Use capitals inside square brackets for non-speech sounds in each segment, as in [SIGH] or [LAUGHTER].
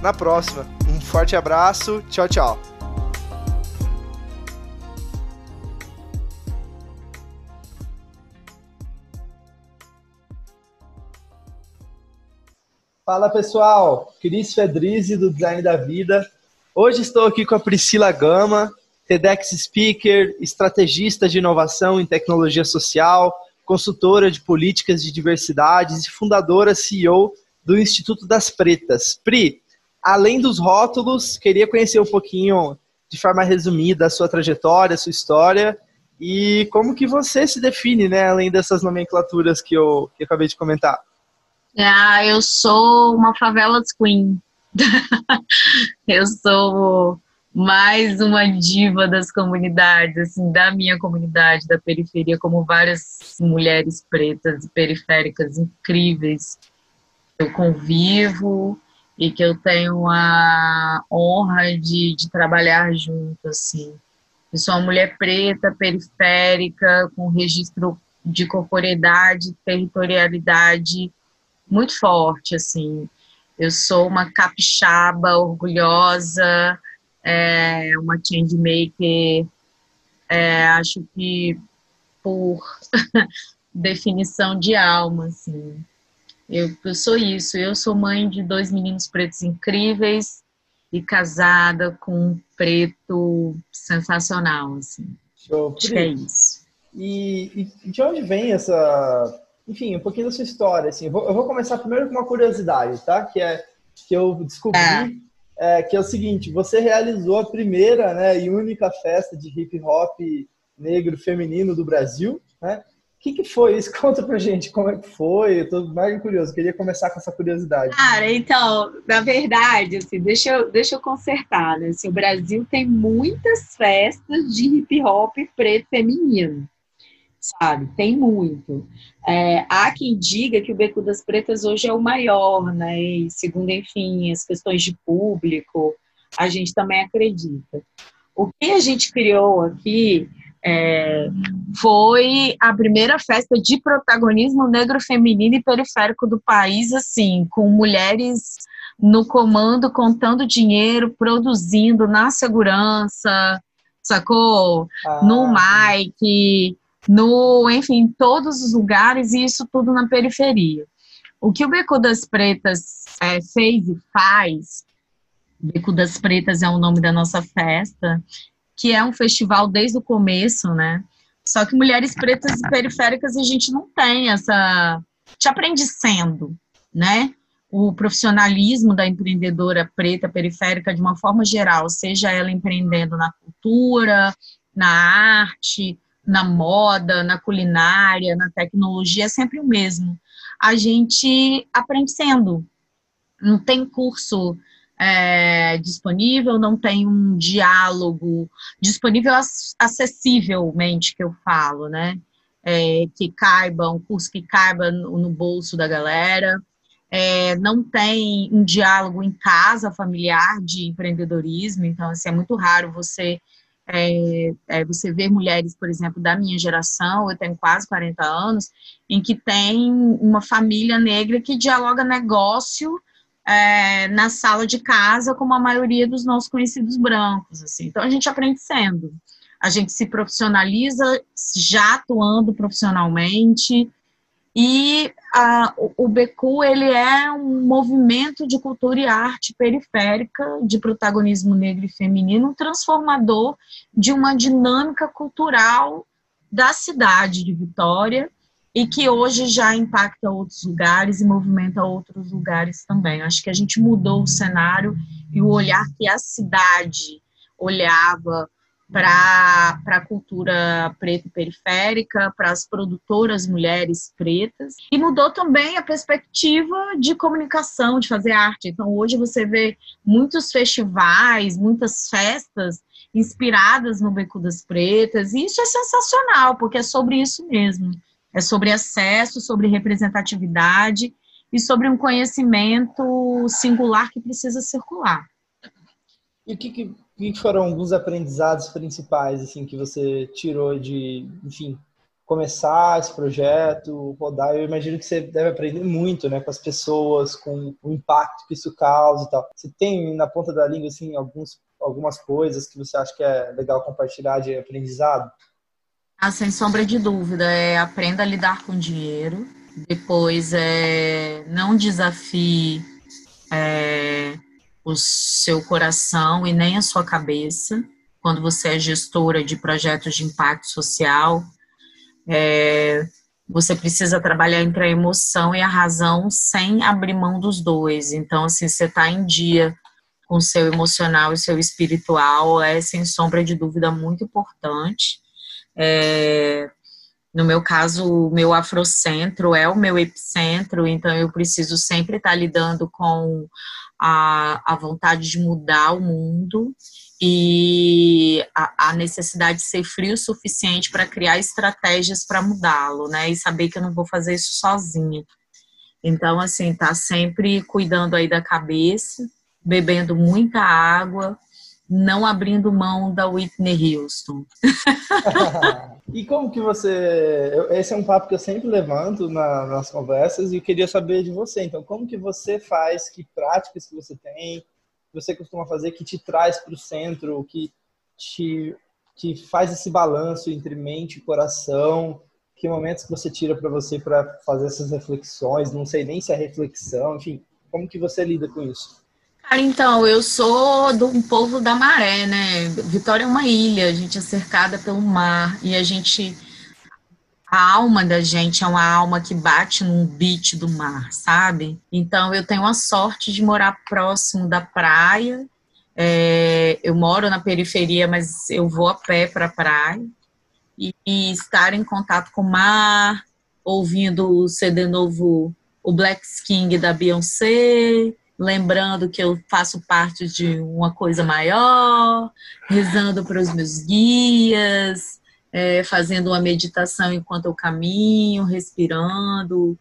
na próxima. Um forte abraço, tchau, tchau. Fala pessoal, Cris Fedrizi do Design da Vida. Hoje estou aqui com a Priscila Gama, TEDx Speaker, estrategista de inovação em tecnologia social, consultora de políticas de diversidades e fundadora CEO do Instituto das Pretas. Pri, além dos rótulos, queria conhecer um pouquinho, de forma resumida, a sua trajetória, a sua história e como que você se define, né, além dessas nomenclaturas que eu, que eu acabei de comentar. Ah, eu sou uma favela queen. [LAUGHS] eu sou mais uma diva das comunidades, assim, da minha comunidade, da periferia, como várias mulheres pretas e periféricas incríveis eu convivo e que eu tenho a honra de, de trabalhar junto, assim. Eu sou uma mulher preta, periférica, com registro de corporeidade, territorialidade muito forte, assim. Eu sou uma capixaba orgulhosa, é, uma changemaker, é, acho que por [LAUGHS] definição de alma, assim. Eu, eu sou isso, eu sou mãe de dois meninos pretos incríveis e casada com um preto sensacional, assim. Show. Acho que é isso. E, e, de onde vem essa, enfim, um pouquinho da sua história, assim. Eu vou, eu vou começar primeiro com uma curiosidade, tá? Que é que eu descobri, é. É, que é o seguinte: você realizou a primeira, né, e única festa de hip hop negro feminino do Brasil, né? O que, que foi isso? [LAUGHS] Conta pra gente como é que foi. Eu tô mais curioso, queria começar com essa curiosidade. Cara, então, na verdade, assim, deixa eu, deixa eu consertar, né? Assim, o Brasil tem muitas festas de hip hop preto feminino, sabe? Tem muito. É, há quem diga que o Beco das Pretas hoje é o maior, né? E segundo, enfim, as questões de público, a gente também acredita. O que a gente criou aqui é, foi a primeira festa de protagonismo negro feminino e periférico do país, assim, com mulheres no comando, contando dinheiro, produzindo na segurança, sacou? Ah. No mic, no, enfim, todos os lugares e isso tudo na periferia. O que o Beco das Pretas é, fez e faz, Beco das Pretas é o nome da nossa festa, que é um festival desde o começo, né? Só que mulheres pretas e periféricas a gente não tem essa. Te aprende sendo, né? O profissionalismo da empreendedora preta periférica, de uma forma geral, seja ela empreendendo na cultura, na arte, na moda, na culinária, na tecnologia, é sempre o mesmo. A gente aprende sendo. Não tem curso é, disponível, não tem um diálogo disponível acessivelmente, que eu falo, né? É, que caiba, um curso que caiba no, no bolso da galera. É, não tem um diálogo em casa familiar de empreendedorismo, então assim, é muito raro você é, é, você ver mulheres, por exemplo, da minha geração, eu tenho quase 40 anos, em que tem uma família negra que dialoga negócio é, na sala de casa como a maioria dos nossos conhecidos brancos. Assim. Então, a gente aprende sendo. A gente se profissionaliza já atuando profissionalmente. E a, o BQ ele é um movimento de cultura e arte periférica de protagonismo negro e feminino, transformador de uma dinâmica cultural da cidade de Vitória e que hoje já impacta outros lugares e movimenta outros lugares também. acho que a gente mudou o cenário e o olhar que a cidade olhava para a cultura preta e periférica, para as produtoras mulheres pretas, e mudou também a perspectiva de comunicação, de fazer arte. Então, hoje você vê muitos festivais, muitas festas inspiradas no Beco das Pretas, e isso é sensacional, porque é sobre isso mesmo. É sobre acesso, sobre representatividade e sobre um conhecimento singular que precisa circular. E o que, que que foram alguns aprendizados principais assim que você tirou de, enfim, começar esse projeto, rodar? Eu imagino que você deve aprender muito, né, com as pessoas, com o impacto que isso causa e tal. Você tem na ponta da língua assim alguns algumas coisas que você acha que é legal compartilhar de aprendizado? Ah, sem sombra de dúvida, é aprenda a lidar com dinheiro. Depois é não desafie é, o seu coração e nem a sua cabeça. Quando você é gestora de projetos de impacto social, é, você precisa trabalhar entre a emoção e a razão sem abrir mão dos dois. Então, assim, você está em dia com o seu emocional e seu espiritual é, sem sombra de dúvida, muito importante. É, no meu caso, o meu afrocentro é o meu epicentro, então eu preciso sempre estar lidando com a, a vontade de mudar o mundo e a, a necessidade de ser frio o suficiente para criar estratégias para mudá-lo, né? E saber que eu não vou fazer isso sozinha. Então, assim, tá sempre cuidando aí da cabeça, bebendo muita água, não abrindo mão da Whitney Houston. [LAUGHS] e como que você. Esse é um papo que eu sempre levanto na, nas conversas e eu queria saber de você. Então, como que você faz? Que práticas que você tem? Que você costuma fazer que te traz para o centro, que te que faz esse balanço entre mente e coração? Que momentos que você tira para você para fazer essas reflexões? Não sei nem se é reflexão, enfim, como que você lida com isso? Então, eu sou do um povo da maré, né? Vitória é uma ilha, a gente é cercada pelo mar e a gente a alma da gente é uma alma que bate num beat do mar, sabe? Então eu tenho a sorte de morar próximo da praia. É, eu moro na periferia, mas eu vou a pé para a praia e, e, estar em contato com o mar, ouvindo o CD novo, o Black King da Beyoncé, lembrando que eu faço parte de uma coisa maior, rezando para os meus guias, é, fazendo uma meditação enquanto eu caminho, respirando,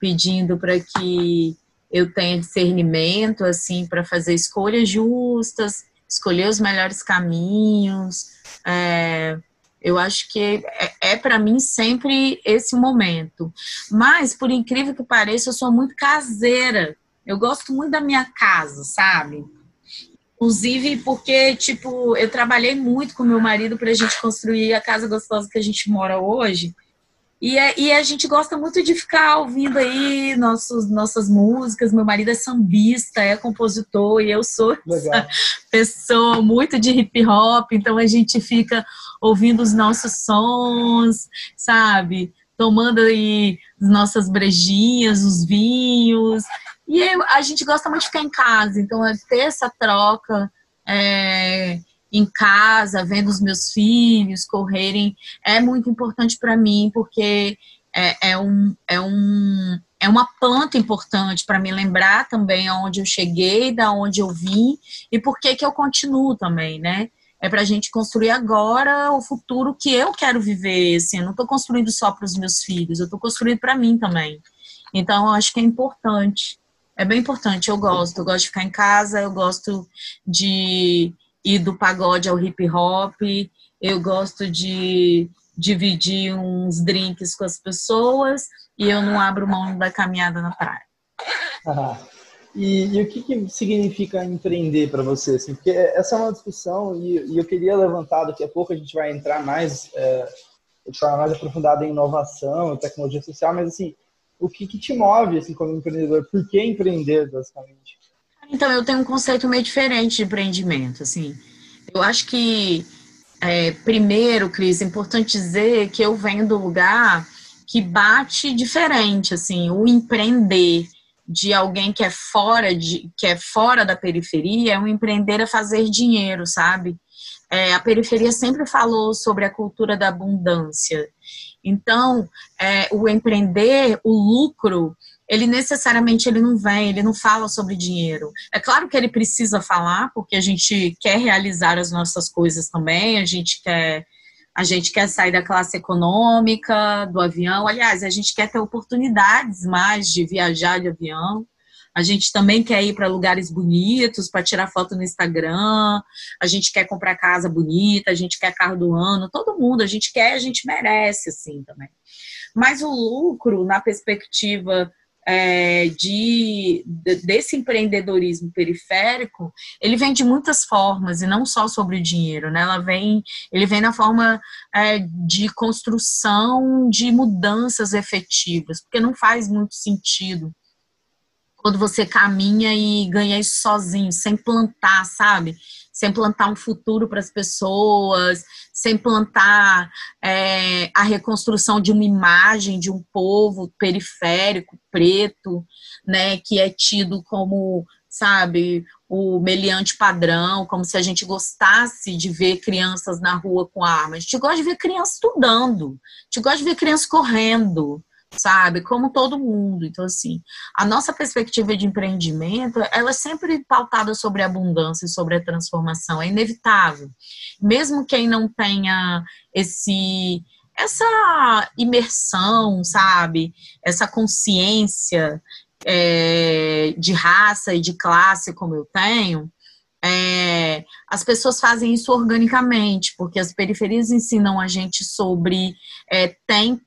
pedindo para que eu tenha discernimento, assim, para fazer escolhas justas, escolher os melhores caminhos. É, eu acho que é, é para mim sempre esse momento. Mas, por incrível que pareça, eu sou muito caseira eu gosto muito da minha casa, sabe? Inclusive porque, tipo, eu trabalhei muito com meu marido para a gente construir a casa gostosa que a gente mora hoje. E, é, e a gente gosta muito de ficar ouvindo aí nossos, nossas músicas. Meu marido é sambista, é compositor, e eu sou [LAUGHS] pessoa muito de hip hop, então a gente fica ouvindo os nossos sons, sabe? Tomando aí as nossas brejinhas, os vinhos. E a gente gosta muito de ficar em casa, então é ter essa troca é, em casa, vendo os meus filhos correrem, é muito importante para mim, porque é, é, um, é, um, é uma planta importante para me lembrar também aonde eu cheguei, da onde eu vim e por que que eu continuo também, né? É para a gente construir agora o futuro que eu quero viver. Assim, eu não estou construindo só para os meus filhos, eu estou construindo para mim também. Então, eu acho que é importante é bem importante. Eu gosto, eu gosto de ficar em casa, eu gosto de ir do pagode ao hip hop, eu gosto de dividir uns drinks com as pessoas e eu não abro mão da caminhada na praia. Ah, e, e, o que, que significa empreender para você? Assim? Porque essa é uma discussão e, e, eu queria levantar, daqui a pouco a gente vai entrar mais, é, mais aprofundada em inovação, tecnologia social, mas assim, o que, que te move assim como empreendedor? Por que empreender, basicamente? Então, eu tenho um conceito meio diferente de empreendimento, assim. Eu acho que, é, primeiro, Cris, é importante dizer que eu venho do lugar que bate diferente, assim, o empreender de alguém que é fora de que é fora da periferia é um empreender a fazer dinheiro, sabe? é, a periferia sempre falou sobre a cultura da abundância. Então, é, o empreender, o lucro, ele necessariamente ele não vem, ele não fala sobre dinheiro. É claro que ele precisa falar, porque a gente quer realizar as nossas coisas também, a gente quer a gente quer sair da classe econômica, do avião. Aliás, a gente quer ter oportunidades mais de viajar de avião. A gente também quer ir para lugares bonitos para tirar foto no Instagram. A gente quer comprar casa bonita, a gente quer carro do ano. Todo mundo, a gente quer, a gente merece, assim também. Mas o lucro, na perspectiva é, de, desse empreendedorismo periférico, ele vem de muitas formas e não só sobre o dinheiro, né? Ela vem, ele vem na forma é, de construção de mudanças efetivas, porque não faz muito sentido quando você caminha e ganha isso sozinho, sem plantar, sabe? Sem plantar um futuro para as pessoas, sem plantar é, a reconstrução de uma imagem de um povo periférico, preto, né, que é tido como, sabe, o meliante padrão, como se a gente gostasse de ver crianças na rua com armas. A gente gosta de ver crianças estudando, a gente gosta de ver crianças correndo, sabe? Como todo mundo. Então, assim, a nossa perspectiva de empreendimento, ela é sempre pautada sobre a abundância e sobre a transformação. É inevitável. Mesmo quem não tenha esse essa imersão, sabe? Essa consciência é, de raça e de classe como eu tenho, é, as pessoas fazem isso organicamente, porque as periferias ensinam a gente sobre é, tem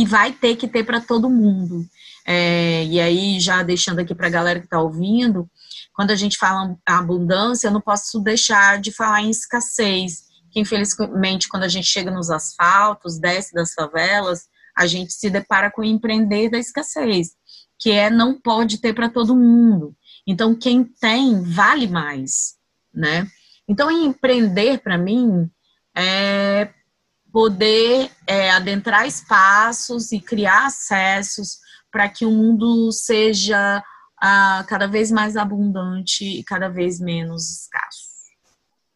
e vai ter que ter para todo mundo. É, e aí, já deixando aqui para a galera que está ouvindo, quando a gente fala abundância, eu não posso deixar de falar em escassez, que infelizmente, quando a gente chega nos asfaltos, desce das favelas, a gente se depara com o empreender da escassez, que é não pode ter para todo mundo. Então, quem tem, vale mais, né? Então, empreender, para mim, é poder é, adentrar espaços e criar acessos para que o mundo seja ah, cada vez mais abundante e cada vez menos escasso.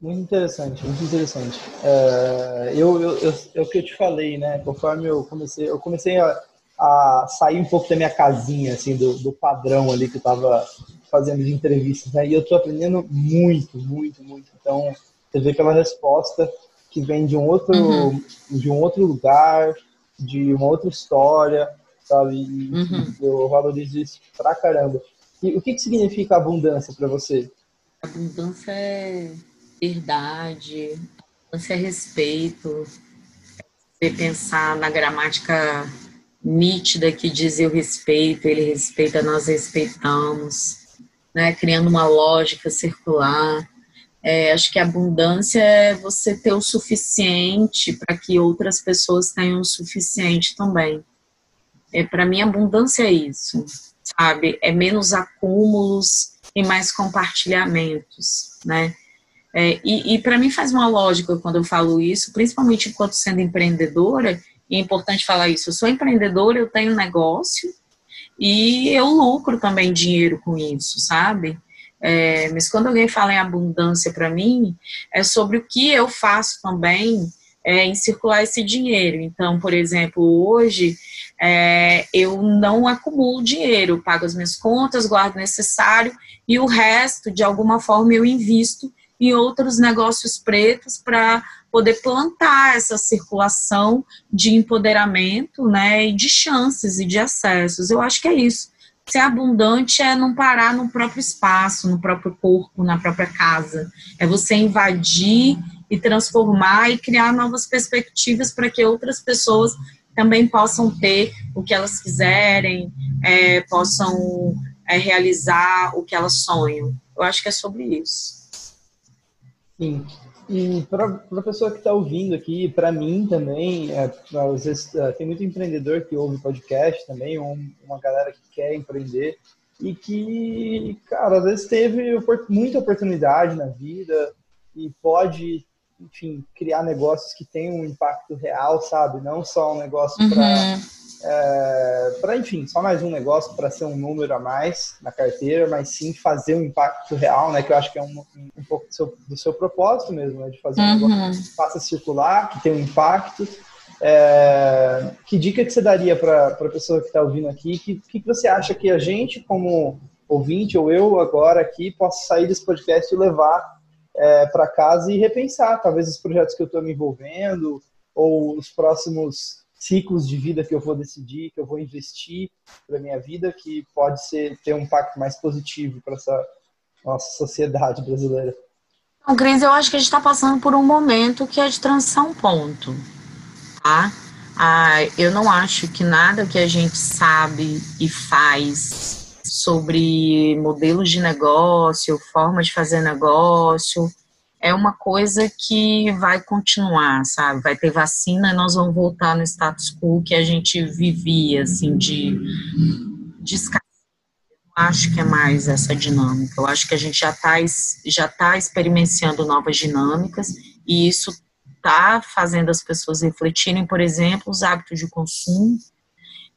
Muito interessante, muito interessante. É, eu, eu, eu, é o que eu te falei, né? Conforme eu comecei, eu comecei a, a sair um pouco da minha casinha, assim, do, do padrão ali que eu estava fazendo de entrevistas, né? E eu estou aprendendo muito, muito, muito. Então, você vê pela resposta que vem de um outro, uhum. de um outro lugar, de uma outra história, sabe? E, uhum. eu valorizo isso pra caramba. E o que, que significa abundância para você? Abundância é verdade, abundância é respeito. Você pensar na gramática nítida que diz eu respeito, ele respeita, nós respeitamos, né? criando uma lógica circular. É, acho que abundância é você ter o suficiente para que outras pessoas tenham o suficiente também. É, para mim, abundância é isso, sabe? É menos acúmulos e mais compartilhamentos, né? É, e, e para mim faz uma lógica quando eu falo isso, principalmente enquanto sendo empreendedora, e é importante falar isso, eu sou empreendedora, eu tenho negócio e eu lucro também dinheiro com isso, sabe? É, mas quando alguém fala em abundância para mim, é sobre o que eu faço também é, em circular esse dinheiro. Então, por exemplo, hoje é, eu não acumulo dinheiro, pago as minhas contas, guardo o necessário e o resto, de alguma forma, eu invisto em outros negócios pretos para poder plantar essa circulação de empoderamento, né, e de chances e de acessos. Eu acho que é isso. Ser abundante é não parar no próprio espaço, no próprio corpo, na própria casa. É você invadir e transformar e criar novas perspectivas para que outras pessoas também possam ter o que elas quiserem, é, possam é, realizar o que elas sonham. Eu acho que é sobre isso. Sim. E para a pessoa que está ouvindo aqui, para mim também, é, às vezes, é, tem muito empreendedor que ouve podcast também, um, uma galera que quer empreender e que, cara, às vezes teve muita oportunidade na vida e pode, enfim, criar negócios que tenham um impacto real, sabe? Não só um negócio uhum. para é, para, enfim, só mais um negócio para ser um número a mais na carteira, mas sim fazer um impacto real, né? Que eu acho que é um, um pouco do seu, do seu propósito mesmo, né? De fazer um uhum. negócio que faça circular, que tenha um impacto. É, que dica que você daria para a pessoa que está ouvindo aqui? Que, que você acha que a gente, como ouvinte, ou eu agora aqui, possa sair desse podcast e levar é, para casa e repensar, talvez, os projetos que eu estou me envolvendo, ou os próximos ciclos de vida que eu vou decidir, que eu vou investir para minha vida, que pode ser ter um impacto mais positivo para essa nossa sociedade brasileira. Então, Cris, eu acho que a gente está passando por um momento que é de transição ponto, tá? Ah, eu não acho que nada que a gente sabe e faz sobre modelos de negócio, forma de fazer negócio, é uma coisa que vai continuar, sabe? Vai ter vacina e nós vamos voltar no status quo que a gente vivia, assim, de, de acho que é mais essa dinâmica. Eu acho que a gente já está já tá experienciando novas dinâmicas e isso está fazendo as pessoas refletirem, por exemplo, os hábitos de consumo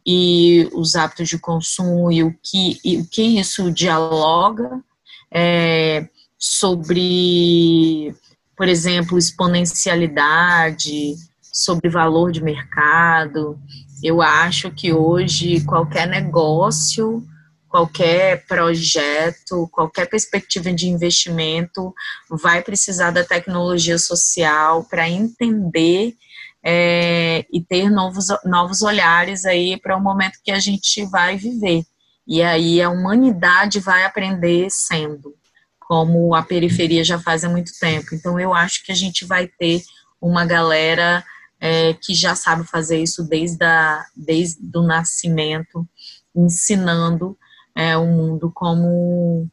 e os hábitos de consumo e o que, e o que isso dialoga. É, sobre, por exemplo, exponencialidade, sobre valor de mercado. Eu acho que hoje qualquer negócio, qualquer projeto, qualquer perspectiva de investimento vai precisar da tecnologia social para entender é, e ter novos, novos olhares aí para o momento que a gente vai viver. E aí a humanidade vai aprender sendo como a periferia já faz há muito tempo. Então, eu acho que a gente vai ter uma galera é, que já sabe fazer isso desde, a, desde o nascimento, ensinando é, o mundo como,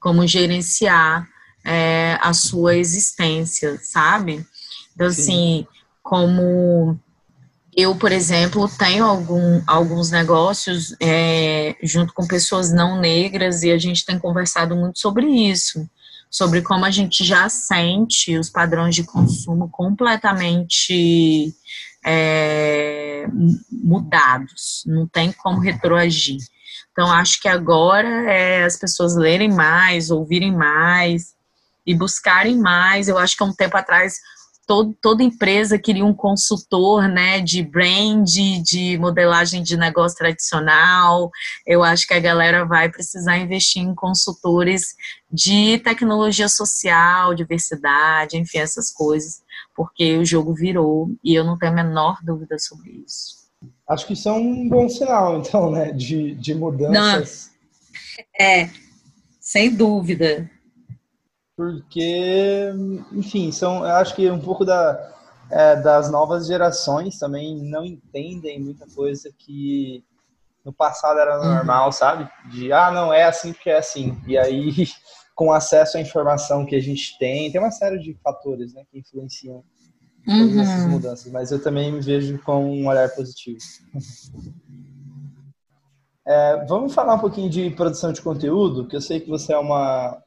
como gerenciar é, a sua existência, sabe? Então, Sim. assim, como eu, por exemplo, tenho algum, alguns negócios é, junto com pessoas não negras e a gente tem conversado muito sobre isso, sobre como a gente já sente os padrões de consumo completamente é, mudados, não tem como retroagir. Então, acho que agora é as pessoas lerem mais, ouvirem mais e buscarem mais. Eu acho que há um tempo atrás todo, toda empresa queria um consultor né, de brand, de modelagem de negócio tradicional. Eu acho que a galera vai precisar investir em consultores de tecnologia social, diversidade, enfim, essas coisas, porque o jogo virou e eu não tenho a menor dúvida sobre isso. Acho que isso é um bom sinal, então, né, de, de mudanças. Não. É, sem dúvida porque, enfim, são, eu acho que um pouco da, é, das novas gerações também não entendem muita coisa que no passado era uhum. normal, uhum. sabe? De, ah, não, é assim porque é assim. E aí, [LAUGHS] com acesso à informação que a gente tem, tem uma série de fatores né, que influenciam uhum. essas mudanças, mas eu também me vejo com um olhar positivo. [LAUGHS] É, vamos falar um pouquinho de produção de conteúdo, que eu sei que você é uma,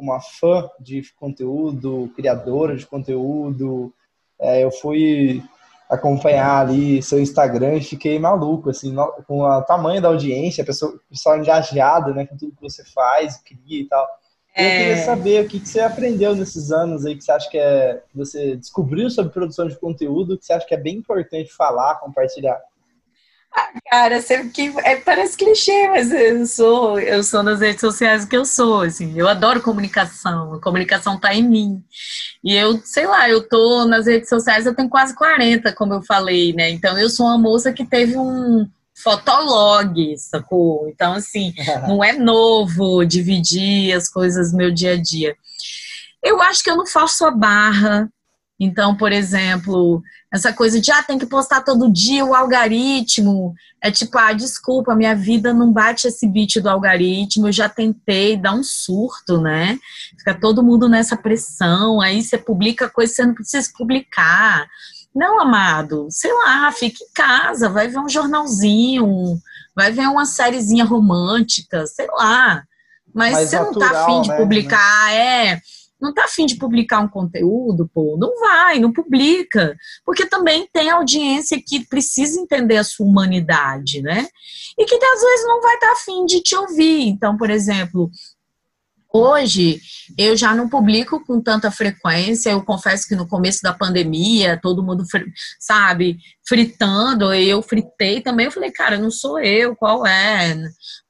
uma fã de conteúdo, criadora de conteúdo. É, eu fui acompanhar ali seu Instagram e fiquei maluco, assim, com o tamanho da audiência, a pessoa, pessoal engajado, né, com tudo que você faz, cria e tal. É... Eu queria saber o que, que você aprendeu nesses anos aí que você acha que é, que você descobriu sobre produção de conteúdo, que você acha que é bem importante falar, compartilhar. Ah, cara, sempre que é, parece clichê, mas eu sou, eu sou nas redes sociais o que eu sou, assim. Eu adoro comunicação, a comunicação tá em mim. E eu, sei lá, eu tô nas redes sociais, eu tenho quase 40, como eu falei, né? Então eu sou uma moça que teve um fotolog, sacou? Então, assim, [LAUGHS] não é novo dividir as coisas no meu dia a dia. Eu acho que eu não faço a barra. Então, por exemplo, essa coisa de, ah, tem que postar todo dia o algoritmo. É tipo, ah, desculpa, minha vida não bate esse beat do algoritmo, eu já tentei dar um surto, né? Fica todo mundo nessa pressão, aí você publica coisa que você não precisa publicar. Não, amado, sei lá, fica em casa, vai ver um jornalzinho, vai ver uma sériezinha romântica, sei lá. Mas Mais você natural, não tá afim de né? publicar, é não tá afim de publicar um conteúdo, pô, não vai, não publica. Porque também tem audiência que precisa entender a sua humanidade, né? E que às vezes não vai estar tá afim de te ouvir. Então, por exemplo, Hoje eu já não publico com tanta frequência. Eu confesso que no começo da pandemia, todo mundo, sabe, fritando, eu fritei também. Eu falei, cara, não sou eu, qual é?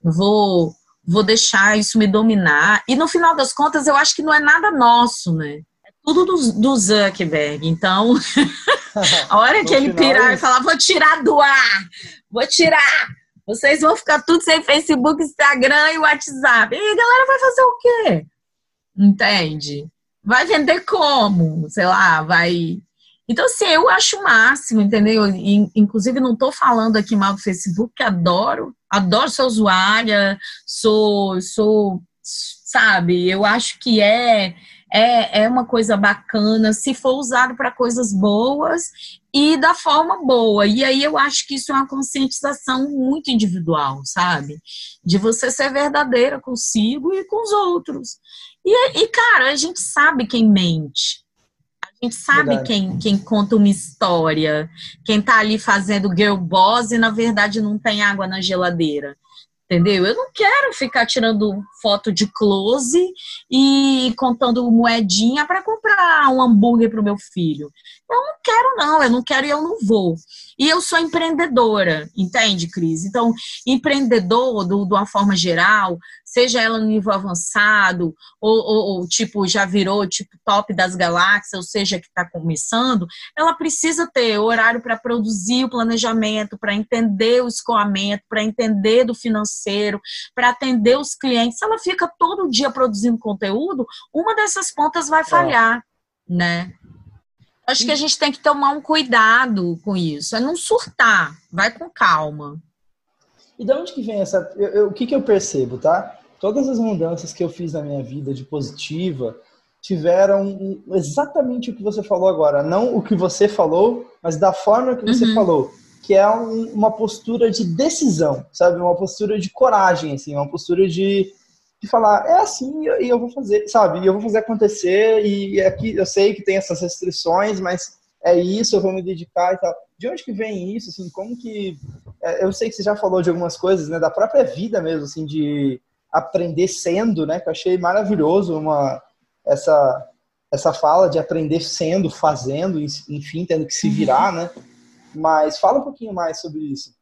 Vou vou deixar isso me dominar. E no final das contas, eu acho que não é nada nosso, né? É tudo do, do Zuckerberg. Então, [LAUGHS] a hora que ele pirar e falar, vou tirar do ar, vou tirar. Vocês vão ficar tudo sem Facebook, Instagram e WhatsApp. E a galera vai fazer o quê? Entende? Vai vender como? Sei lá, vai. Então, assim, eu acho o máximo, entendeu? Inclusive, não estou falando aqui mal do Facebook, que adoro adoro ser usuária, sou, sou, sabe, eu acho que é, é, é uma coisa bacana se for usado para coisas boas e da forma boa. E aí eu acho que isso é uma conscientização muito individual, sabe? De você ser verdadeira consigo e com os outros. E, e cara, a gente sabe quem mente. A gente sabe quem, quem conta uma história, quem tá ali fazendo girl boss e na verdade não tem água na geladeira. Entendeu? Eu não quero ficar tirando foto de close e contando moedinha para comprar um hambúrguer para o meu filho. Eu não quero, não, eu não quero e eu não vou. E eu sou empreendedora, entende, Cris? Então, empreendedor, do, de uma forma geral, seja ela no nível avançado, ou, ou, ou tipo, já virou tipo top das galáxias, ou seja, que está começando, ela precisa ter horário para produzir o planejamento, para entender o escoamento, para entender do financeiro, para atender os clientes. Se ela fica todo dia produzindo conteúdo, uma dessas pontas vai é. falhar, é. né? Acho que a gente tem que tomar um cuidado com isso, é não surtar, vai com calma. E de onde que vem essa. Eu, eu, o que, que eu percebo, tá? Todas as mudanças que eu fiz na minha vida de positiva tiveram exatamente o que você falou agora. Não o que você falou, mas da forma que você uhum. falou. Que é um, uma postura de decisão, sabe? Uma postura de coragem, assim, uma postura de de falar, é assim e eu vou fazer, sabe? E eu vou fazer acontecer e aqui eu sei que tem essas restrições, mas é isso, eu vou me dedicar e tal. De onde que vem isso, assim, como que... É, eu sei que você já falou de algumas coisas, né, da própria vida mesmo, assim, de aprender sendo, né, que eu achei maravilhoso uma, essa, essa fala de aprender sendo, fazendo, enfim, tendo que se virar, né? Mas fala um pouquinho mais sobre isso.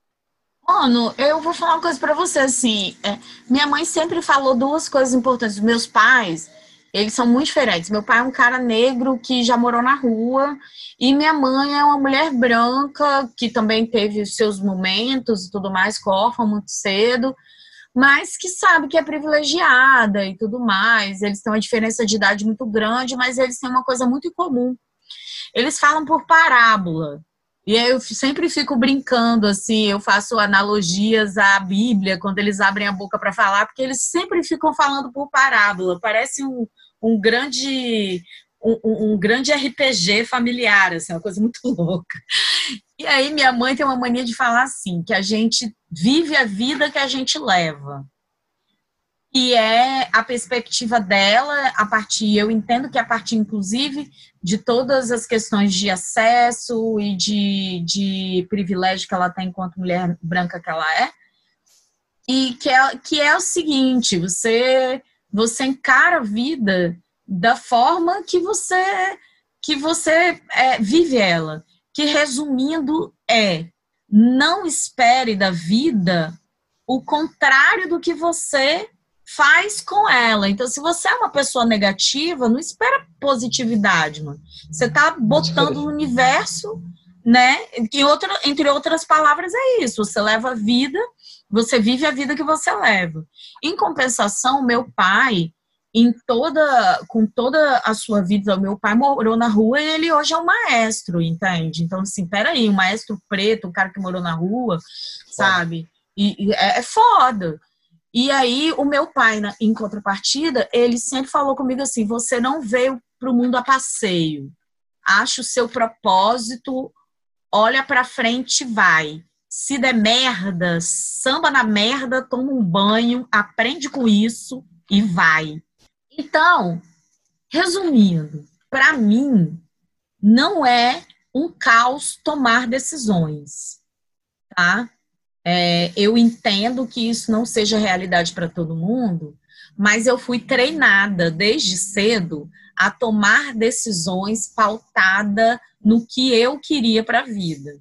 Mano, eu vou falar uma coisa para você, assim, é, minha mãe sempre falou duas coisas importantes. Meus pais, eles são muito diferentes. Meu pai é um cara negro que já morou na rua e minha mãe é uma mulher branca que também teve seus momentos e tudo mais, órfã muito cedo, mas que sabe que é privilegiada e tudo mais. Eles têm uma diferença de idade muito grande, mas eles têm uma coisa muito em comum. Eles falam por parábola. E eu sempre fico brincando, assim, eu faço analogias à Bíblia quando eles abrem a boca para falar, porque eles sempre ficam falando por parábola. Parece um, um grande um, um, grande RPG familiar, assim, uma coisa muito [LAUGHS] louca. E aí minha mãe tem uma mania de falar assim, que a gente vive a vida que a gente leva. E é a perspectiva dela, a partir, eu entendo que a partir, inclusive, de todas as questões de acesso e de, de privilégio que ela tem enquanto mulher branca que ela é. E que é, que é o seguinte, você, você encara a vida da forma que você, que você é, vive ela. Que, resumindo, é não espere da vida o contrário do que você faz com ela. Então, se você é uma pessoa negativa, não espera positividade, mano. Você tá botando no universo, né? Outra, entre outras palavras, é isso. Você leva a vida, você vive a vida que você leva. Em compensação, meu pai, em toda, com toda a sua vida, meu pai morou na rua e ele hoje é um maestro, entende? Então, assim, peraí, um maestro preto, um cara que morou na rua, sabe? E, e é, é foda. E aí, o meu pai, em contrapartida, ele sempre falou comigo assim: você não veio para o mundo a passeio. Acha o seu propósito, olha para frente vai. Se der merda, samba na merda, toma um banho, aprende com isso e vai. Então, Resumindo, para mim, não é um caos tomar decisões, tá? É, eu entendo que isso não seja realidade para todo mundo, mas eu fui treinada desde cedo a tomar decisões pautada no que eu queria para a vida.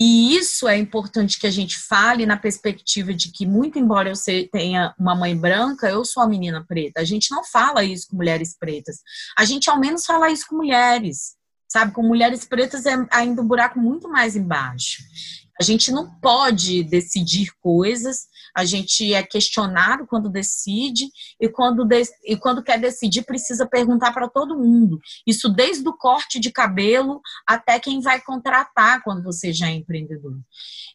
E isso é importante que a gente fale na perspectiva de que, muito embora eu tenha uma mãe branca, eu sou a menina preta. A gente não fala isso com mulheres pretas. A gente, ao menos, fala isso com mulheres. Sabe, com mulheres pretas é ainda um buraco muito mais embaixo. A gente não pode decidir coisas, a gente é questionado quando decide, e quando, de, e quando quer decidir, precisa perguntar para todo mundo. Isso desde o corte de cabelo até quem vai contratar quando você já é empreendedor.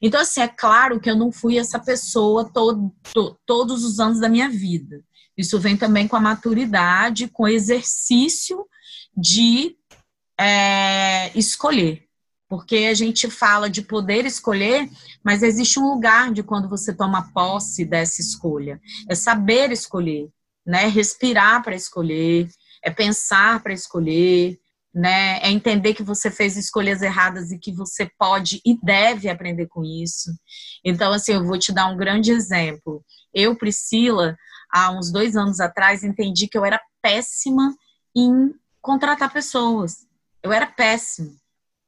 Então, assim, é claro que eu não fui essa pessoa to, todos os anos da minha vida. Isso vem também com a maturidade, com o exercício de é, escolher porque a gente fala de poder escolher, mas existe um lugar de quando você toma posse dessa escolha. É saber escolher, né? Respirar para escolher, é pensar para escolher, né? É entender que você fez escolhas erradas e que você pode e deve aprender com isso. Então, assim, eu vou te dar um grande exemplo. Eu, Priscila, há uns dois anos atrás, entendi que eu era péssima em contratar pessoas. Eu era péssima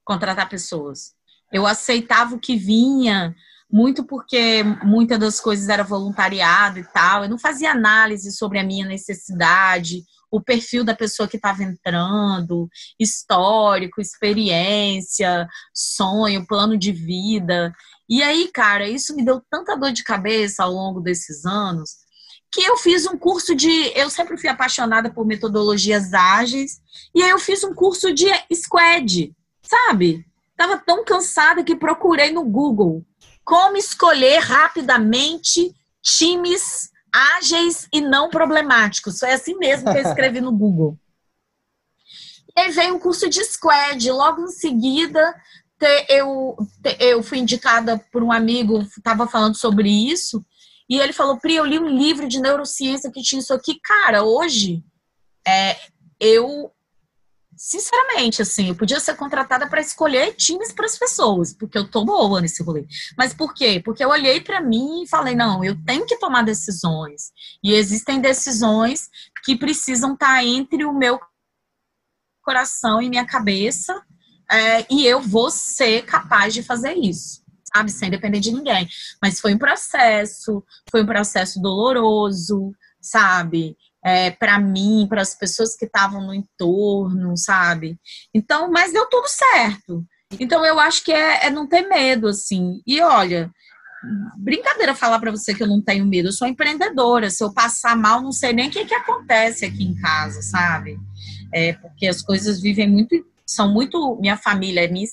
contratar pessoas. Eu aceitava o que vinha, muito porque muitas das coisas era voluntariado e tal. Eu não fazia análise sobre a minha necessidade, o perfil da pessoa que estava entrando, histórico, experiência, sonho, plano de vida. E aí, cara, isso me deu tanta dor de cabeça ao longo desses anos que eu fiz um curso de. Eu sempre fui apaixonada por metodologias ágeis, e aí eu fiz um curso de squad Sabe? Tava tão cansada que procurei no Google como escolher rapidamente times ágeis e não problemáticos. Foi assim mesmo que eu escrevi no Google. E aí veio um curso de squad. Logo em seguida, eu, eu fui indicada por um amigo, estava falando sobre isso, e ele falou: Pri, eu li um livro de neurociência que tinha isso aqui. Cara, hoje é, eu sinceramente, assim, eu podia ser contratada para escolher times para as pessoas, porque eu tô boa nesse rolê. Mas por quê? Porque eu olhei para mim e falei, não, eu tenho que tomar decisões. E existem decisões que precisam estar tá entre o meu coração e minha cabeça, é, e eu vou ser capaz de fazer isso. Sabe, sem depender de ninguém. Mas foi um processo, foi um processo doloroso, sabe? É, para mim, para as pessoas que estavam no entorno, sabe? Então, mas deu tudo certo. Então, eu acho que é, é não ter medo, assim. E olha, brincadeira falar para você que eu não tenho medo. Eu sou empreendedora. Se eu passar mal, não sei nem o que, que acontece aqui em casa, sabe? É, porque as coisas vivem muito são muito minha família, minha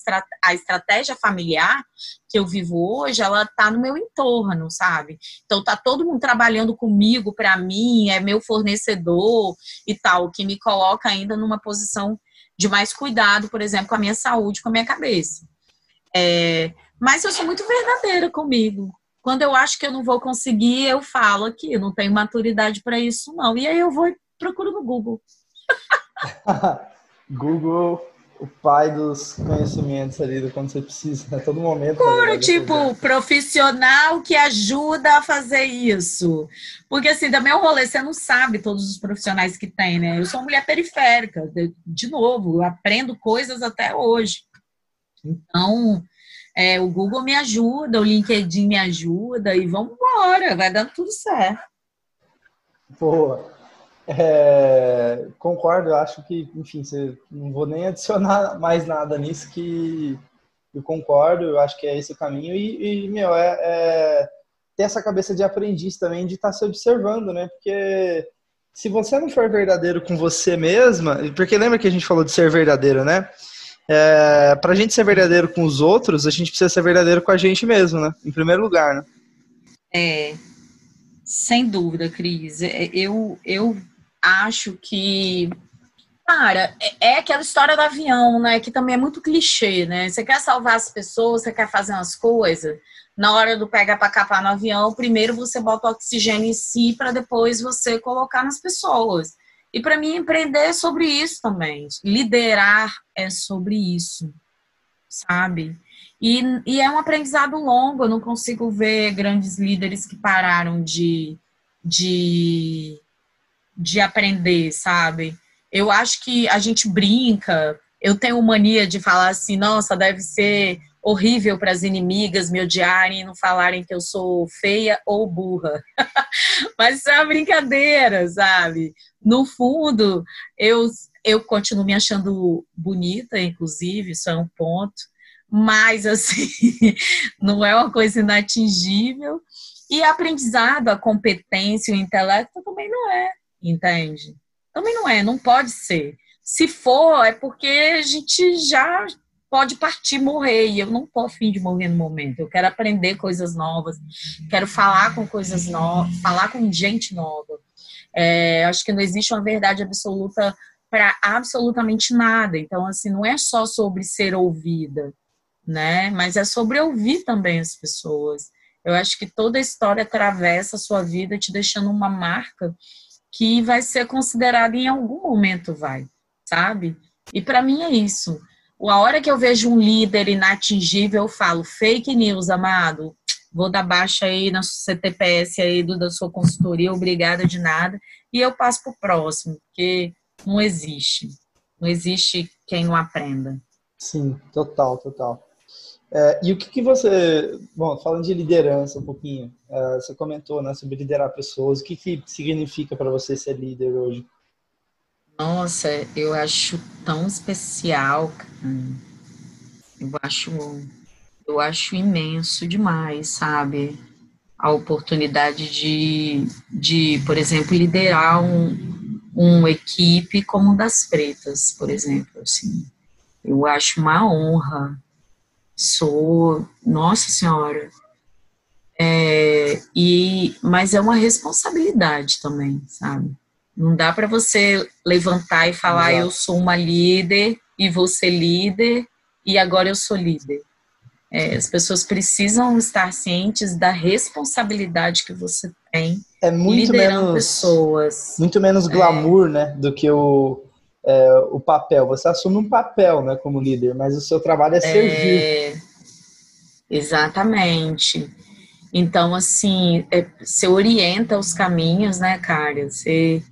a estratégia familiar que eu vivo hoje, ela tá no meu entorno, sabe? Então tá todo mundo trabalhando comigo, para mim, é meu fornecedor e tal, que me coloca ainda numa posição de mais cuidado, por exemplo, com a minha saúde, com a minha cabeça. É, mas eu sou muito verdadeira comigo. Quando eu acho que eu não vou conseguir, eu falo aqui, eu não tenho maturidade para isso não. E aí eu vou e procuro no Google. [LAUGHS] Google o pai dos conhecimentos ali do quando você precisa, a todo momento. Puro, tipo, profissional que ajuda a fazer isso. Porque, assim, também é um rolê, você não sabe todos os profissionais que tem, né? Eu sou uma mulher periférica, de, de novo, eu aprendo coisas até hoje. Então, é, o Google me ajuda, o LinkedIn me ajuda, e vamos embora, vai dando tudo certo. Boa. É, concordo, acho que, enfim, você, não vou nem adicionar [LAUGHS] mais nada nisso que eu concordo, eu acho que é esse o caminho e, e meu, é, é, ter essa cabeça de aprendiz também, de estar tá se observando, né? Porque se você não for verdadeiro com você mesma, porque lembra que a gente falou de ser verdadeiro, né? É, para a gente ser verdadeiro com os outros, a gente precisa ser verdadeiro com a gente mesmo, né? Em primeiro lugar, né? É, sem dúvida, Cris. É, eu, eu acho que. Cara, é, é aquela história do avião, né? Que também é muito clichê, né? Você quer salvar as pessoas, você quer fazer umas coisas. Na hora do pega para capar no avião, primeiro você bota o oxigênio em si para depois você colocar nas pessoas. E para mim, empreender é sobre isso também. Liderar é sobre isso, sabe? E, e é um aprendizado longo. Eu não consigo ver grandes líderes que pararam de, de, de aprender, sabe? Eu acho que a gente brinca. Eu tenho mania de falar assim: nossa, deve ser horrível para as inimigas me odiarem e não falarem que eu sou feia ou burra. [LAUGHS] Mas isso é uma brincadeira, sabe? No fundo, eu, eu continuo me achando bonita, inclusive, isso é um ponto. Mas, [LAUGHS] assim, não é uma coisa inatingível. E aprendizado, a competência, o intelecto também não é, entende? Também não é, não pode ser. Se for, é porque a gente já pode partir, morrer, e eu não tô afim de morrer no momento. Eu quero aprender coisas novas, quero falar com coisas novas, falar com gente nova. É, acho que não existe uma verdade absoluta para absolutamente nada. Então, assim, não é só sobre ser ouvida, né? Mas é sobre ouvir também as pessoas. Eu acho que toda a história atravessa a sua vida, te deixando uma marca que vai ser considerada em algum momento, vai, sabe? E para mim é isso. A hora que eu vejo um líder inatingível, eu falo fake news, amado. Vou dar baixa aí na CTPS aí do, da sua consultoria, obrigada de nada. E eu passo para o próximo, porque não existe. Não existe quem não aprenda. Sim, total, total. É, e o que, que, você, bom, falando de liderança um pouquinho, é, você comentou né, sobre liderar pessoas, o que, que significa para você ser líder hoje? Nossa, eu acho tão especial. Eu acho, eu acho imenso demais, sabe? A oportunidade de, de por exemplo, liderar um, uma equipe como das pretas, por exemplo, assim. Eu acho uma honra. Sou, nossa senhora. É, e, mas é uma responsabilidade também, sabe? Não dá para você levantar e falar Exato. eu sou uma líder e vou ser líder e agora eu sou líder. É, as pessoas precisam estar cientes da responsabilidade que você tem é muito liderando menos, pessoas. Muito menos glamour, é. né, do que o, é, o papel. Você assume um papel, né, como líder, mas o seu trabalho é, é servir. Exatamente. Então, assim, é, você orienta os caminhos, né, cara? Você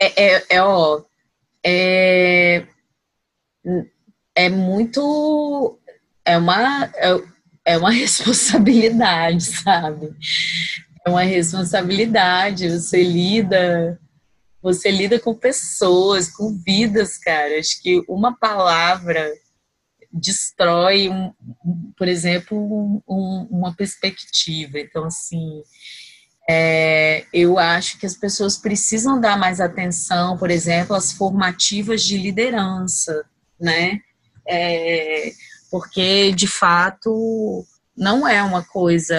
é, é, é, ó, é, é muito. É uma, é, é uma [LAUGHS] responsabilidade, sabe? É uma responsabilidade. Você lida. Você lida com pessoas, com vidas, cara. Acho que uma palavra destrói, um, por exemplo, um, uma perspectiva. Então, assim, é, eu acho que as pessoas precisam dar mais atenção, por exemplo, às formativas de liderança, né? É, porque, de fato, não é uma coisa,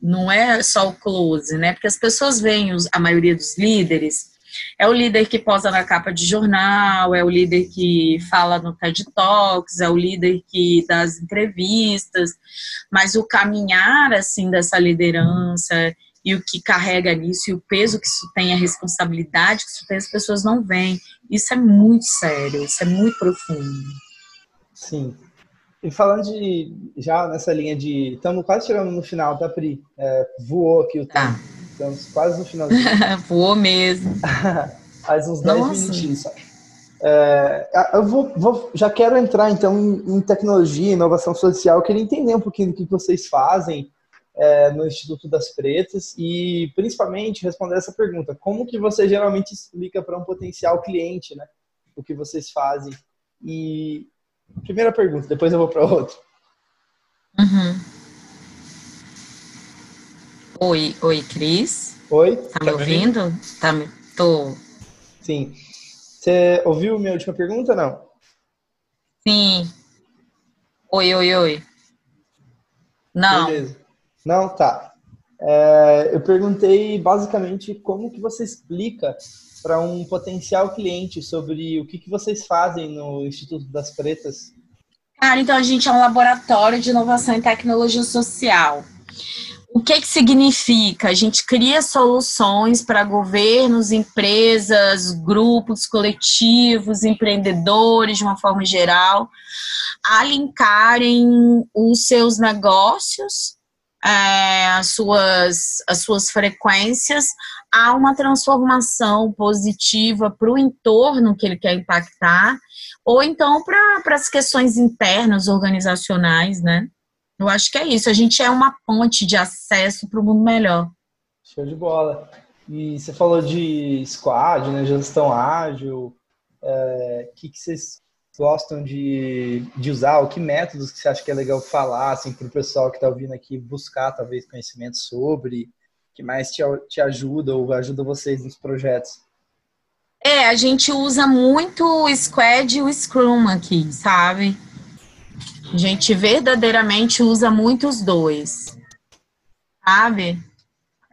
não é só o close, né? Porque as pessoas veem, os, a maioria dos líderes, é o líder que posa na capa de jornal, é o líder que fala no TED Talks, é o líder que dá as entrevistas, mas o caminhar, assim, dessa liderança e o que carrega nisso, e o peso que isso tem, a responsabilidade que isso tem, as pessoas não veem. Isso é muito sério, isso é muito profundo. Sim. E falando de, já nessa linha de, estamos quase chegando no final, tá, Pri? É, voou aqui o tempo. Ah. Estamos quase no final. [LAUGHS] voou mesmo. [LAUGHS] Faz uns 10 minutinhos só. É, eu vou, vou, já quero entrar então em, em tecnologia, inovação social. Eu queria entender um pouquinho do que vocês fazem, é, no Instituto das Pretas e principalmente responder essa pergunta: como que você geralmente explica para um potencial cliente, né, o que vocês fazem? E primeira pergunta, depois eu vou para outra. Uhum. Oi, oi, Cris. Oi. Tá, tá me ouvindo? Tá me... Tô. Sim. Você ouviu minha última pergunta, não? Sim. Oi, oi, oi. Não. Beleza. Não, tá. É, eu perguntei basicamente como que você explica para um potencial cliente sobre o que, que vocês fazem no Instituto das Pretas. Cara, então a gente é um laboratório de inovação em tecnologia social. O que, que significa? A gente cria soluções para governos, empresas, grupos, coletivos, empreendedores, de uma forma geral, alinkarem os seus negócios, é, as, suas, as suas frequências, a uma transformação positiva para o entorno que ele quer impactar, ou então para as questões internas, organizacionais, né? Eu acho que é isso. A gente é uma ponte de acesso para o mundo melhor. Show de bola. E você falou de squad, né? Gestão ágil. O é, que, que vocês gostam de, de usar? O que métodos que você acha que é legal falar assim, para o pessoal que está ouvindo aqui buscar talvez conhecimento sobre? que mais te, te ajuda ou ajuda vocês nos projetos? É, a gente usa muito o Squad e o Scrum aqui, sabe? A gente verdadeiramente usa muito os dois, sabe?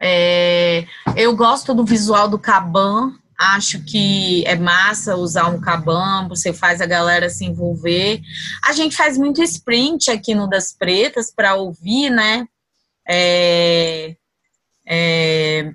É, eu gosto do visual do Kaban, acho que é massa usar um Kaban, você faz a galera se envolver. A gente faz muito sprint aqui no Das Pretas para ouvir, né? É, é,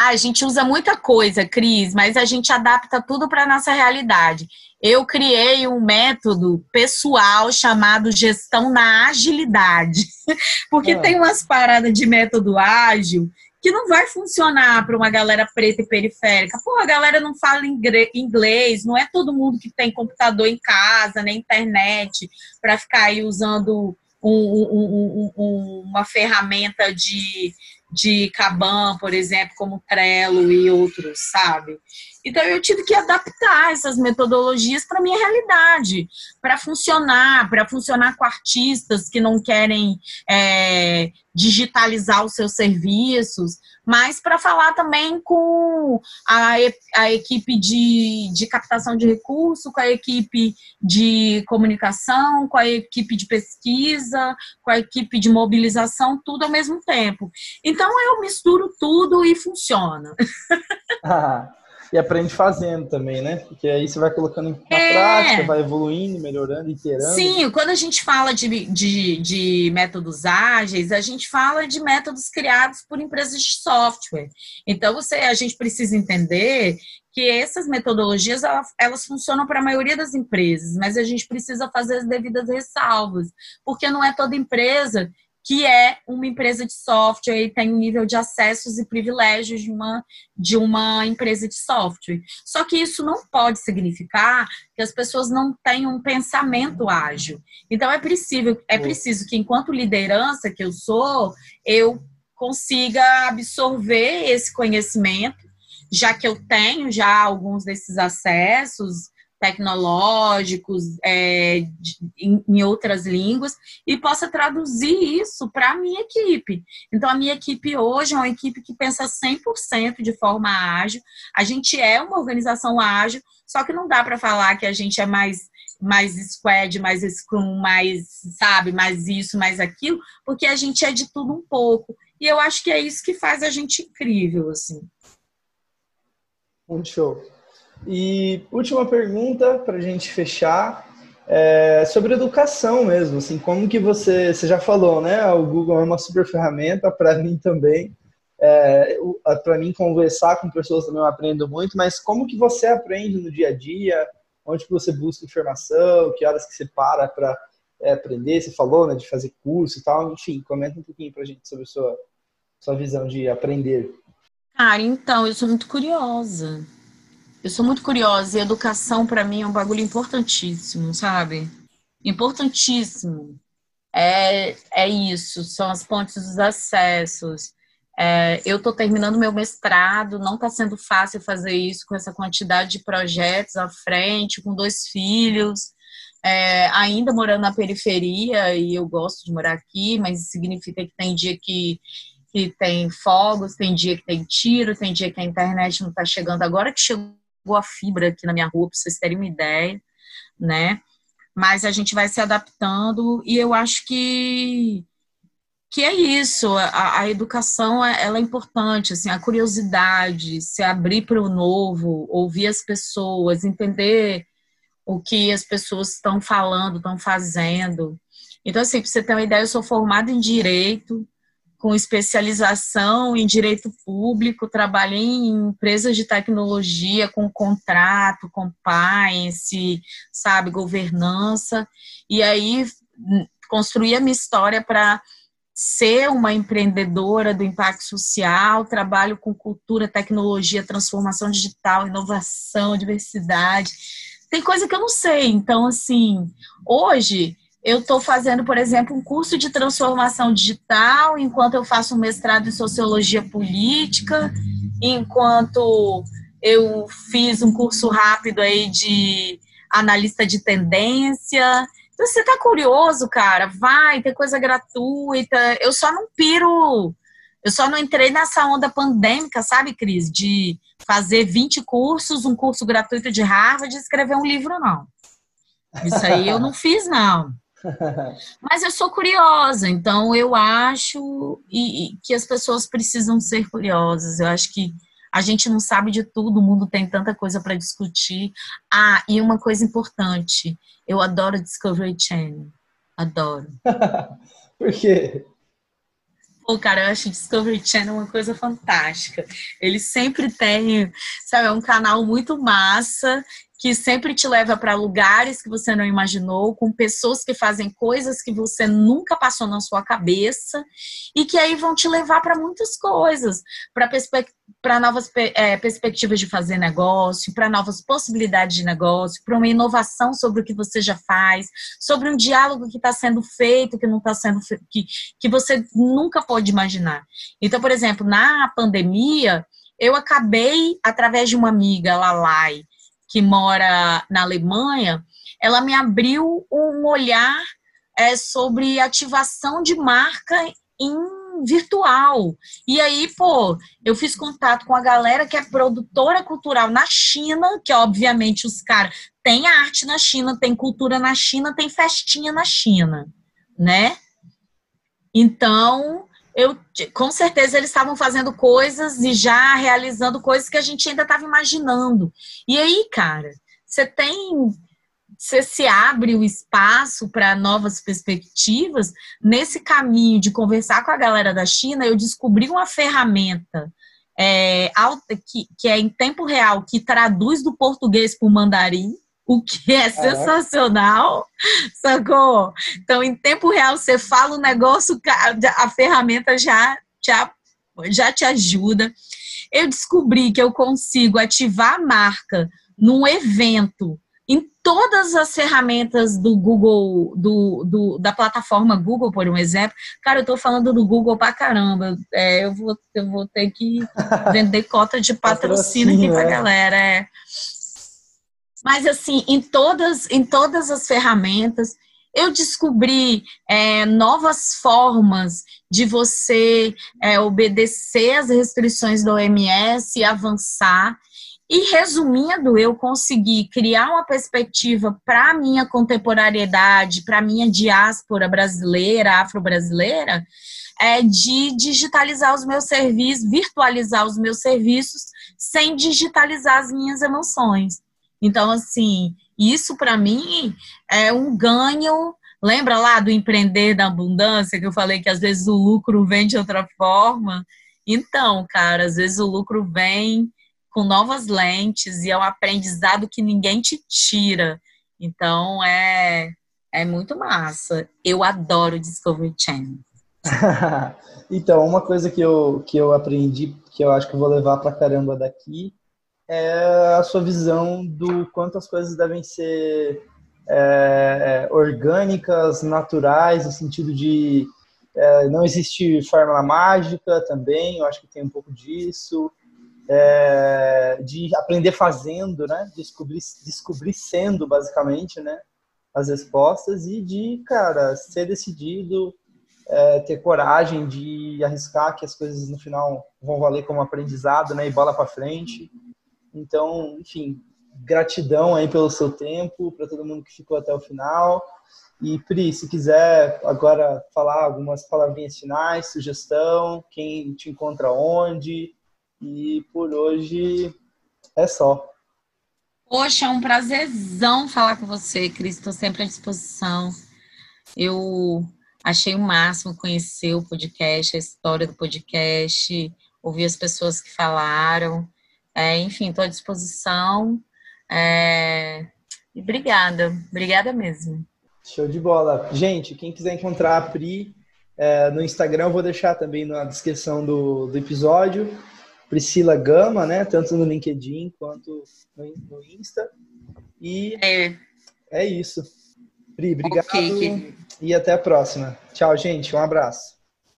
ah, a gente usa muita coisa, Cris, mas a gente adapta tudo para a nossa realidade. Eu criei um método pessoal chamado gestão na agilidade, [LAUGHS] porque é. tem umas paradas de método ágil que não vai funcionar para uma galera preta e periférica. Pô, a galera não fala inglês, não é todo mundo que tem computador em casa, nem internet, para ficar aí usando um, um, um, uma ferramenta de de Kanban, por exemplo, como Trello e outros, sabe? Então eu tive que adaptar essas metodologias para minha realidade, para funcionar, para funcionar com artistas que não querem é, digitalizar os seus serviços, mas para falar também com a, a equipe de, de captação de recurso, com a equipe de comunicação, com a equipe de pesquisa, com a equipe de mobilização, tudo ao mesmo tempo. Então eu misturo tudo e funciona. Ah, [LAUGHS] e aprende fazendo também, né? Porque aí você vai colocando na é. prática, vai evoluindo, melhorando, iterando. Sim, quando a gente fala de, de, de, métodos ágeis, a gente fala de métodos criados por empresas de software. Então, você, a gente precisa entender que essas metodologias elas, elas funcionam para a maioria das empresas, mas a gente precisa fazer as devidas ressalvas, porque não é toda empresa que é uma empresa de software e tem um nível de acessos e privilégios de uma, de uma empresa de software. Só que isso não pode significar que as pessoas não tenham um pensamento ágil. Então é preciso, é preciso que, enquanto liderança que eu sou, eu consiga absorver esse conhecimento, já que eu tenho já alguns desses acessos, tecnológicos é, de, em, em, outras línguas e possa traduzir isso para a minha equipe. Então, a minha equipe hoje é uma equipe que pensa 100% de forma ágil. A gente é uma organização ágil, só que não dá para falar que a gente é mais mais squad, mais scrum, mais, sabe, mais isso, mais aquilo, porque a gente é de tudo um pouco. E eu acho que é isso que faz a gente incrível, assim. Muito show. E última pergunta para a gente fechar é sobre educação mesmo, assim, como que você, você já falou, né? O Google é uma super ferramenta para mim também. É, para mim conversar com pessoas também eu aprendo muito, mas como que você aprende no dia a dia? Onde que você busca informação? Que horas que você para para é, aprender? Você falou, né, de fazer curso e tal. Enfim, comenta um pouquinho para a gente sobre a sua sua visão de aprender. Cara, então eu sou muito curiosa. Eu sou muito curiosa e educação para mim é um bagulho importantíssimo, sabe? Importantíssimo. É, é isso, são as pontes dos acessos. É, eu estou terminando meu mestrado, não está sendo fácil fazer isso com essa quantidade de projetos à frente, com dois filhos, é, ainda morando na periferia, e eu gosto de morar aqui, mas significa que tem dia que, que tem fogos, tem dia que tem tiro, tem dia que a internet não está chegando agora que chegou a fibra aqui na minha rua, para vocês terem uma ideia, né? Mas a gente vai se adaptando e eu acho que que é isso, a, a educação é, ela é importante, assim, a curiosidade, se abrir para o novo, ouvir as pessoas, entender o que as pessoas estão falando, estão fazendo. Então, assim, para você ter uma ideia, eu sou formada em Direito, com especialização em direito público, trabalhei em empresas de tecnologia com contrato, compliance, sabe, governança, e aí hum, construí a minha história para ser uma empreendedora do impacto social, trabalho com cultura, tecnologia, transformação digital, inovação, diversidade. Tem coisa que eu não sei. Então, assim, hoje eu estou fazendo, por exemplo, um curso de transformação digital, enquanto eu faço um mestrado em sociologia política, enquanto eu fiz um curso rápido aí de analista de tendência. Então, você tá curioso, cara, vai, tem coisa gratuita. Eu só não piro, eu só não entrei nessa onda pandêmica, sabe, Cris? De fazer 20 cursos, um curso gratuito de Harvard e escrever um livro, não. Isso aí eu não fiz, não. [LAUGHS] Mas eu sou curiosa, então eu acho e, e que as pessoas precisam ser curiosas. Eu acho que a gente não sabe de tudo, o mundo tem tanta coisa para discutir. Ah, e uma coisa importante, eu adoro Discovery Channel. Adoro. [LAUGHS] Por quê? Pô, cara, eu acho Discovery Channel uma coisa fantástica. Ele sempre tem, sabe, é um canal muito massa que sempre te leva para lugares que você não imaginou, com pessoas que fazem coisas que você nunca passou na sua cabeça e que aí vão te levar para muitas coisas, para novas é, perspectivas de fazer negócio, para novas possibilidades de negócio, para uma inovação sobre o que você já faz, sobre um diálogo que está sendo feito, que não está sendo que, que você nunca pode imaginar. Então, por exemplo, na pandemia, eu acabei, através de uma amiga, Lalai, que mora na Alemanha, ela me abriu um olhar é, sobre ativação de marca em virtual. E aí, pô, eu fiz contato com a galera que é produtora cultural na China, que obviamente os caras têm arte na China, tem cultura na China, tem festinha na China, né? Então, eu com certeza eles estavam fazendo coisas e já realizando coisas que a gente ainda estava imaginando. E aí, cara, você tem você se abre o espaço para novas perspectivas. Nesse caminho de conversar com a galera da China, eu descobri uma ferramenta é, que, que é em tempo real, que traduz do português para o mandarim o que é sensacional, sacou? Então, em tempo real, você fala o negócio, a ferramenta já, já, já te ajuda. Eu descobri que eu consigo ativar a marca num evento em todas as ferramentas do Google, do, do, da plataforma Google, por um exemplo. Cara, eu tô falando do Google pra caramba. É, eu, vou, eu vou ter que [LAUGHS] vender cota de patrocínio aqui pra é. galera. É. Mas assim, em todas, em todas as ferramentas, eu descobri é, novas formas de você é, obedecer às restrições da OMS e avançar. E resumindo, eu consegui criar uma perspectiva para a minha contemporaneidade, para a minha diáspora brasileira, afro-brasileira, é, de digitalizar os meus serviços, virtualizar os meus serviços, sem digitalizar as minhas emoções. Então, assim, isso para mim é um ganho. Lembra lá do empreender da abundância que eu falei que às vezes o lucro vem de outra forma? Então, cara, às vezes o lucro vem com novas lentes e é um aprendizado que ninguém te tira. Então, é, é muito massa. Eu adoro Discovery Channel. [LAUGHS] então, uma coisa que eu, que eu aprendi, que eu acho que eu vou levar pra caramba daqui, é a sua visão do quanto as coisas devem ser é, orgânicas, naturais, no sentido de é, não existe fórmula mágica também, eu acho que tem um pouco disso, é, de aprender fazendo, né? Descobrir, descobrir sendo, basicamente, né? As respostas e de, cara, ser decidido, é, ter coragem de arriscar que as coisas no final vão valer como aprendizado, né? E bola para frente. Então, enfim, gratidão aí pelo seu tempo, para todo mundo que ficou até o final. E Pri, se quiser agora falar algumas palavrinhas finais, sugestão, quem te encontra onde. E por hoje é só. Poxa, é um prazerzão falar com você, Cris. Estou sempre à disposição. Eu Achei o máximo conhecer o podcast, a história do podcast, ouvir as pessoas que falaram. É, enfim, estou à disposição. É, e obrigada, obrigada mesmo. Show de bola. Gente, quem quiser encontrar a Pri é, no Instagram, eu vou deixar também na descrição do, do episódio. Priscila Gama, né? Tanto no LinkedIn quanto no, Insta. E é, é isso. Pri, obrigado okay, e até a próxima. Tchau, gente. Um abraço.